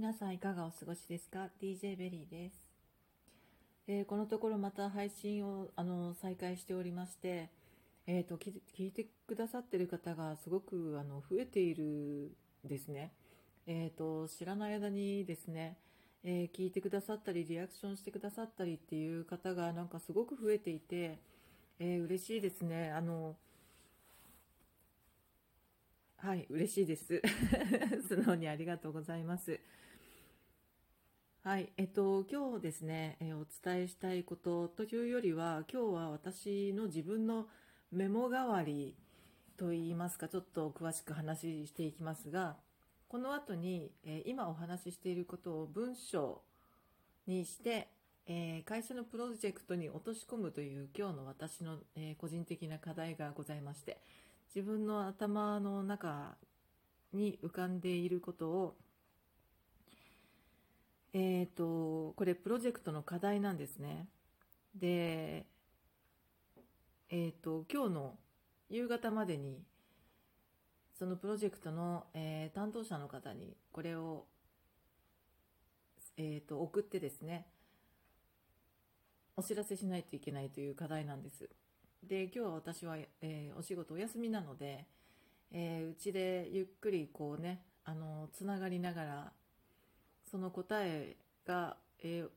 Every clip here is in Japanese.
皆さんいかがお過ごしですか ?DJ ベリーです、えー、このところまた配信をあの再開しておりまして、えーと、聞いてくださってる方がすごくあの増えているですね、えーと、知らない間にですね、えー、聞いてくださったりリアクションしてくださったりっていう方がなんかすごく増えていて、えー、嬉しいですね。あのはい嬉しいです。素直にありがとうございます。はい、えっと、今日ですね、え、お伝えしたいことというよりは、今日は私の自分のメモ代わりといいますか、ちょっと詳しく話していきますが、この後に、え、今お話ししていることを文章にして、え、会社のプロジェクトに落とし込むという今日の私の、え個人的な課題がございまして、自分の頭の中に浮かんでいることをえっ、ー、と、これプロジェクトの課題なんですね。で、えっ、ー、と、今日の夕方までに、そのプロジェクトの、えー、担当者の方にこれを、えっ、と、送ってですね、お知らせしないといけないという課題なんです。で、今日は私は、えお仕事お休みなので、えうちでゆっくりこうね、あの、つながりながらその答えが、えー、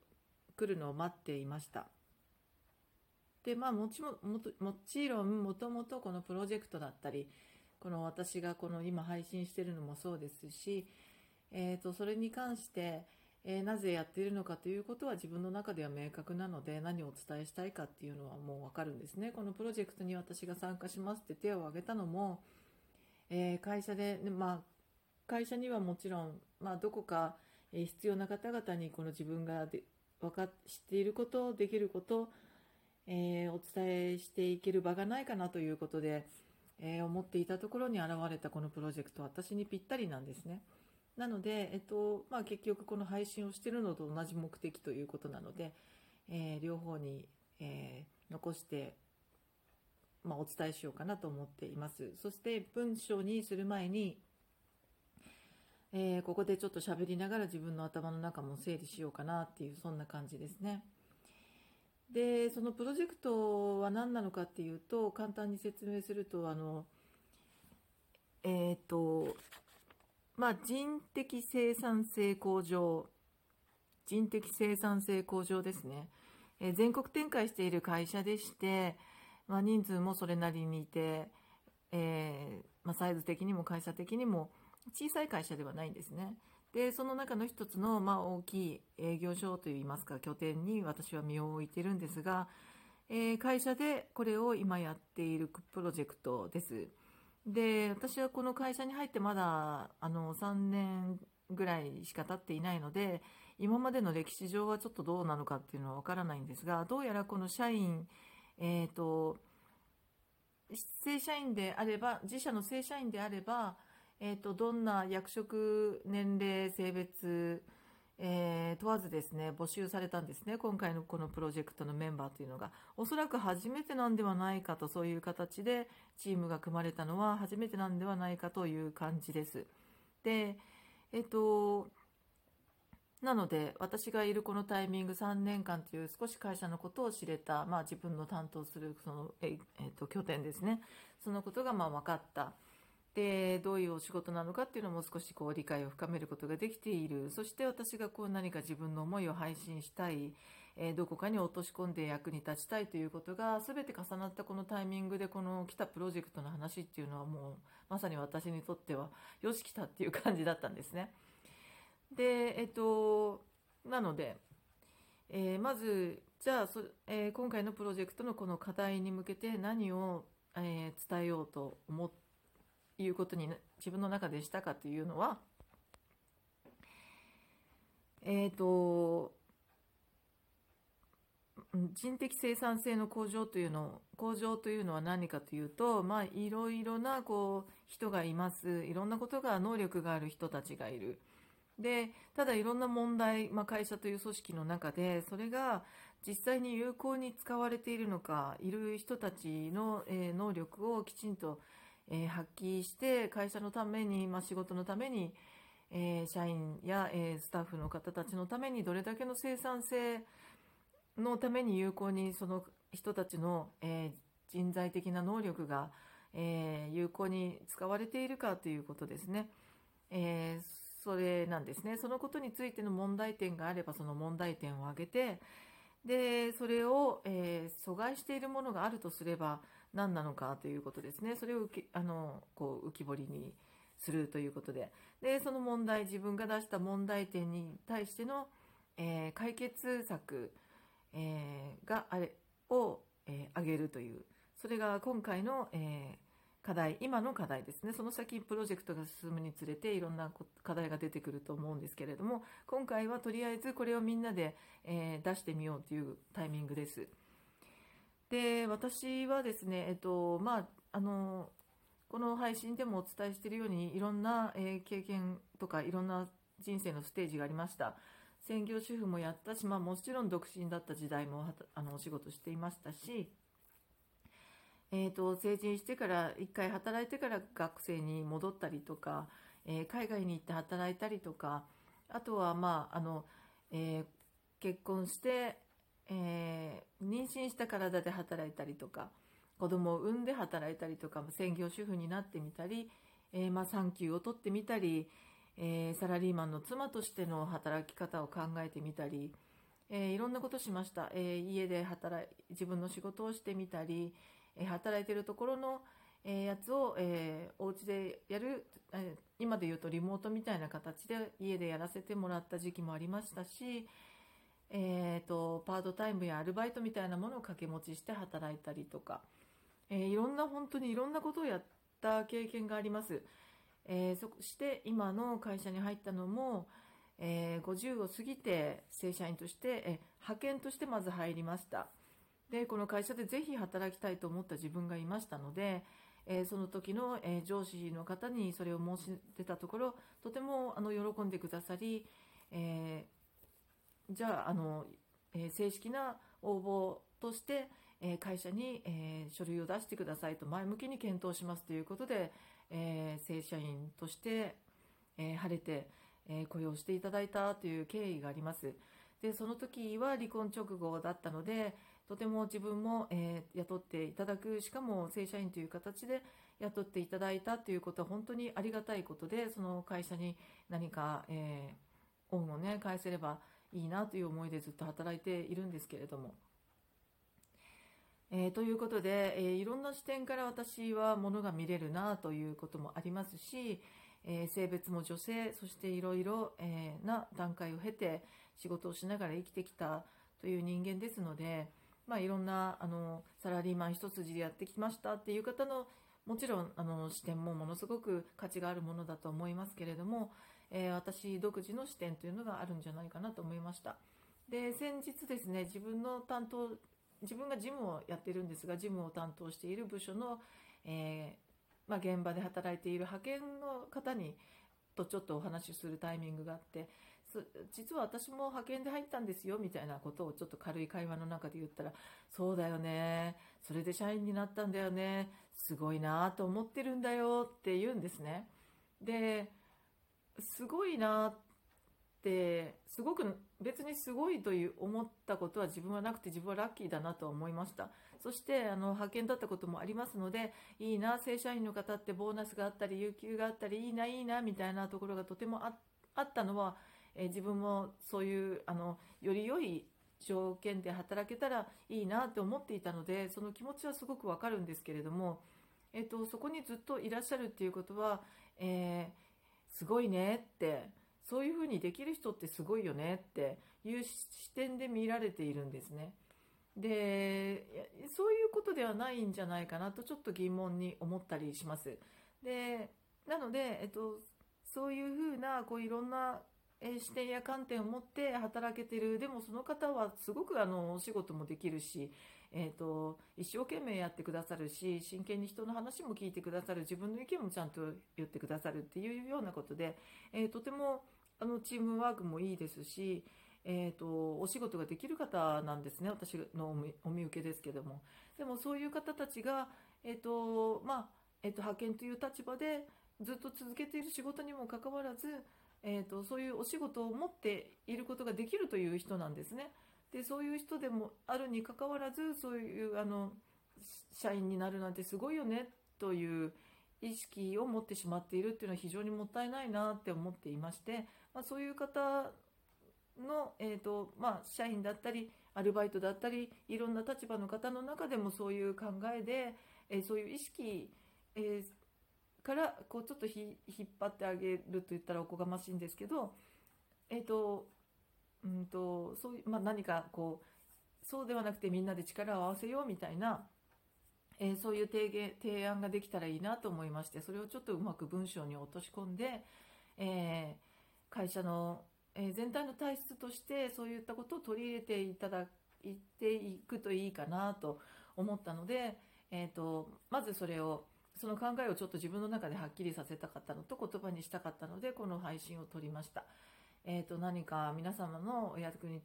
来るのを待っていました。で、まあもちももちろん、もともとこのプロジェクトだったり、この私がこの今配信してるのもそうですし、えーと、それに関して、えー、なぜやっているのかということは自分の中では明確なので何をお伝えしたいかっていうのはもう分かるんですね。このプロジェクトに私が参加しますって手を挙げたのも、えー、会社で、まあ、会社にはもちろん、まあ、どこかえ必要な方々にこの自分がで分か知っていることできること、えー、お伝えしていける場がないかなということで、えー、思っていたところに現れたこのプロジェクト私にぴったりなんですね。なので、えっとまあ、結局この配信をしているのと同じ目的ということなので、えー、両方に、え残して、まあ、お伝えしようかなと思っています。そして文章にする前にえー、ここでちょっと喋りながら自分の頭の中も整理しようかなっていうそんな感じですね。でそのプロジェクトは何なのかっていうと簡単に説明するとあのえっ、ー、とまあ人的生産性向上人的生産性向上ですね、えー、全国展開している会社でして、まあ、人数もそれなりにいて、えー、まあ、サイズ的にも会社的にも小さい会社ではないんですね。で、その中の一つの、まあ、大きい営業所といいますか、拠点に私は身を置いてるんですが、えー、会社でこれを今やっているプロジェクトです。で、私はこの会社に入ってまだ、あの、3年ぐらいしか経っていないので、今までの歴史上はちょっとどうなのかっていうのはわからないんですが、どうやらこの社員、えっ、ー、と、正社員であれば、自社の正社員であれば、えーと、どんな役職、年齢、性別、えー、問わずですね募集されたんですね、今回のこのプロジェクトのメンバーというのが、おそらく初めてなんではないかと、そういう形でチームが組まれたのは初めてなんではないかという感じです。で、えっ、ー、と、なので、私がいるこのタイミング3年間という少し会社のことを知れた、まあ、自分の担当するその、ええー、と拠点ですね、そのことがまあ分かった。でどういうお仕事なのかっていうのも少しこう理解を深めることができているそして私がこう何か自分の思いを配信したい、えー、どこかに落とし込んで役に立ちたいということが全て重なったこのタイミングでこの来たプロジェクトの話っていうのはもうまさに私にとってはよし来たっていう感じだったんですね。でえっとなので、えー、まずじゃあそ、えー、今回のプロジェクトのこの課題に向けて何を、え、伝えようと思っていうことに自分の中でしたかというのは、えっ、ー、と、人的生産性の向上というの向上というのは何かというと、まあ、いろいろなこう人がいます。いろんなことが能力がある人たちがいる。でただいろんな問題、まあ、会社という組織の中でそれが実際に有効に使われているのかいる人たちの、え、能力をきちんとえー、発揮して会社のために、まあ、仕事のために、えー、社員や、えー、スタッフの方たちのためにどれだけの生産性のために有効にその人たちの、え、人材的な能力が、え有効に使われているかということですね。えそれなんですね。そのことについての問題点があればその問題点を挙げてでそれを、え阻害しているものがあるとすれば何なのかということですね。それをあのこう浮き彫りにするということででその問題自分が出した問題点に対しての、えー、解決策、えー、があれを、えー、挙げるというそれが今回の、え課題今の課題ですねその先プロジェクトが進むにつれていろんな課題が出てくると思うんですけれども今回はとりあえずこれをみんなで、え出してみようというタイミングです。で私はですね、えっとまあ、あのこの配信でもお伝えしているようにいろんな、え経験とかいろんな人生のステージがありました。専業主婦もやったし、まあ、もちろん独身だった時代もあのお仕事していましたし、えーと、成人してから1回働いてから学生に戻ったりとか、えー、海外に行って働いたりとかあとは、まああのえー、結婚して、えー、妊娠した体で働いたりとか。子供を産んで働いたりとか専業主婦になってみたり、えー、まあ、産休を取ってみたり、えー、サラリーマンの妻としての働き方を考えてみたり、えー、いろんなことしました、え家で働い自分の仕事をしてみたり、え働いてるところの、えやつを、えー、お家でやる、え今で言うとリモートみたいな形で家でやらせてもらった時期もありましたし、えーとパートタイムやアルバイトみたいなものを掛け持ちして働いたりとか、えー、いろんな本当にいろんなことをやった経験があります。えー、そして今の会社に入ったのも、えー、50を過ぎて正社員として、え派遣としてまず入りましたでこの会社でぜひ働きたいと思った自分がいましたので、えその時の、え上司の方にそれを申し出たところとてもあの喜んでくださり、えじゃああの、え正式な応募として、え会社に、え書類を出してくださいと前向きに検討しますということで、え正社員として、え晴れて、え雇用していただいたという経緯があります。でその時は離婚直後だったのでとても自分も、えー、雇っていただくしかも正社員という形で雇っていただいたということは本当にありがたいことでその会社に何か、えー、恩をね返せればいいなという思いでずっと働いているんですけれども。えー、ということで、えー、いろんな視点から私はものが見れるなということもありますし、えー、性別も女性そしていろいろな段階を経て仕事をしながら生きてきたという人間ですので、まあ、いろんなあのサラリーマン一筋でやってきましたっていう方のもちろんあの視点もものすごく価値があるものだと思いますけれども、えー私独自の視点というのがあるんじゃないかなと思いました。で先日ですね自分の担当自分が事務をやってるんですが事務を担当している部署の、えー、まあ、現場で働いている派遣の方にとちょっとお話しするタイミングがあって実は私も派遣で入ったんですよみたいなことをちょっと軽い会話の中で言ったらそうだよねそれで社員になったんだよねすごいなと思ってるんだよって言うんですねですごいなってすごく別にすごいという思ったことは自分はなくて自分はラッキーだなと思いました。そしてあの派遣だったこともありますのでいいな正社員の方ってボーナスがあったり有給があったりいいないいなみたいなところがとてもあったのは、え自分もそういうあのより良い条件で働けたらいいなって思っていたのでその気持ちはすごくわかるんですけれども、えっと、そこにずっといらっしゃるっていうことは、えー、すごいねってそういうふうにできる人ってすごいよねっていう視点で見られているんですね。でそういうことではないんじゃないかなとちょっと疑問に思ったりします。でなので、えっと、そういうふうなこういろんな視点や観点を持って働けてるでもその方はすごくあのお仕事もできるしえーと、一生懸命やってくださるし真剣に人の話も聞いてくださる自分の意見もちゃんと言ってくださるっていうようなことで、えー、とてもあのチームワークもいいですし、えーと、お仕事ができる方なんですね私のお見受けですけどもでもそういう方たちが、えーとまあえー、と派遣という立場でずっと続けている仕事にもかかわらずえーと、そういうお仕事を持っていることができるという人なんですね。でそういう人でもあるにかかわらずそういうあの社員になるなんてすごいよねという意識を持ってしまっているっていうのは非常にもったいないなって思っていまして、まあ、そういう方の、えーとまあ、社員だったりアルバイトだったりいろんな立場の方の中でもそういう考えで、えー、そういう意識、えー、からこうちょっと引っ張ってあげると言ったらおこがましいんですけど、えーとうんとそうまあ、何かこうそうではなくてみんなで力を合わせようみたいな、えー、そういう提言提案ができたらいいなと思いましてそれをちょっとうまく文章に落とし込んで、えー、会社のえー、全体の体質としてそういったことを取り入れていただいていくといいかなと思ったので、えーと、まずそれをその考えをちょっと自分の中ではっきりさせたかったのと言葉にしたかったのでこの配信を撮りました、えーと、何か皆様のお役に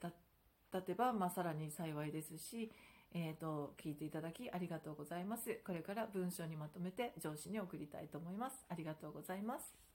立てば、まあ、さらに幸いですし、えーと聞いていただきありがとうございます。これから文章にまとめて上司に送りたいと思います。ありがとうございます。